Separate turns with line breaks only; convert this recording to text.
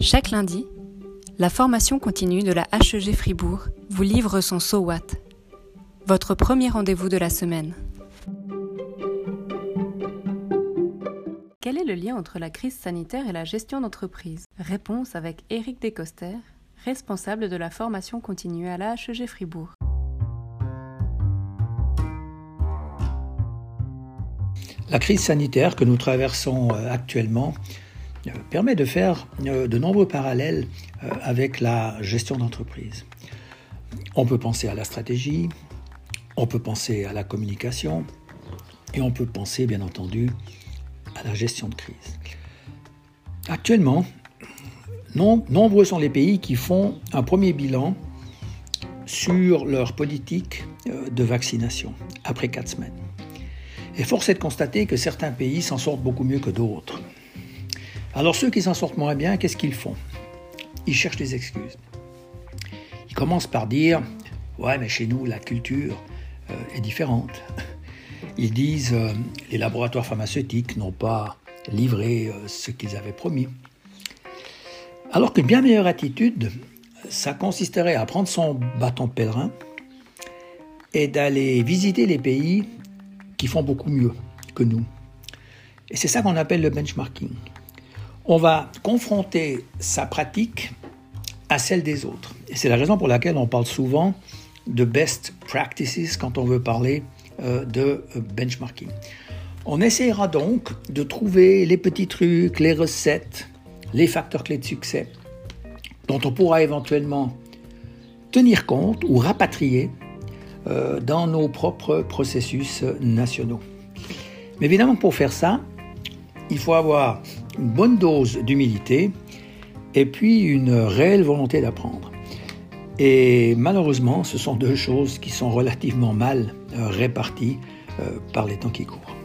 Chaque lundi, la formation continue de la HEG Fribourg vous livre son So What, votre premier rendez-vous de la semaine. Quel est le lien entre la crise sanitaire et la gestion d'entreprise? Réponse avec Éric Descoster, responsable de la formation continue à la HEG Fribourg.
La crise sanitaire que nous traversons euh, actuellement permet de faire euh, de nombreux parallèles euh, avec la gestion d'entreprise. On peut penser à la stratégie, on peut penser à la communication et on peut penser bien entendu à la gestion de crise. Actuellement, nombreux sont les pays qui font un premier bilan sur leur politique de vaccination après quatre semaines. Et force est de constater que certains pays s'en sortent beaucoup mieux que d'autres. Alors ceux qui s'en sortent moins bien, qu'est-ce qu'ils font? Ils cherchent des excuses. Ils commencent par dire Ouais, mais chez nous, la culture euh, est différente. Ils disent euh, Les laboratoires pharmaceutiques n'ont pas livré euh, ce qu'ils avaient promis. Alors qu'une bien meilleure attitude, ça consisterait à prendre son bâton de pèlerin et d'aller visiter les pays qui font beaucoup mieux que nous. Et c'est ça qu'on appelle le benchmarking on va confronter sa pratique à celle des autres. C'est la raison pour laquelle on parle souvent de best practices quand on veut parler euh, de euh, benchmarking. On essaiera donc de trouver les petits trucs, les recettes, les facteurs clés de succès dont on pourra éventuellement tenir compte ou rapatrier euh, dans nos propres processus nationaux. Mais évidemment, pour faire ça, il faut avoir une bonne dose d'humilité et puis une réelle volonté d'apprendre. Et malheureusement, ce sont deux choses qui sont relativement mal euh, réparties euh, par les temps qui courent.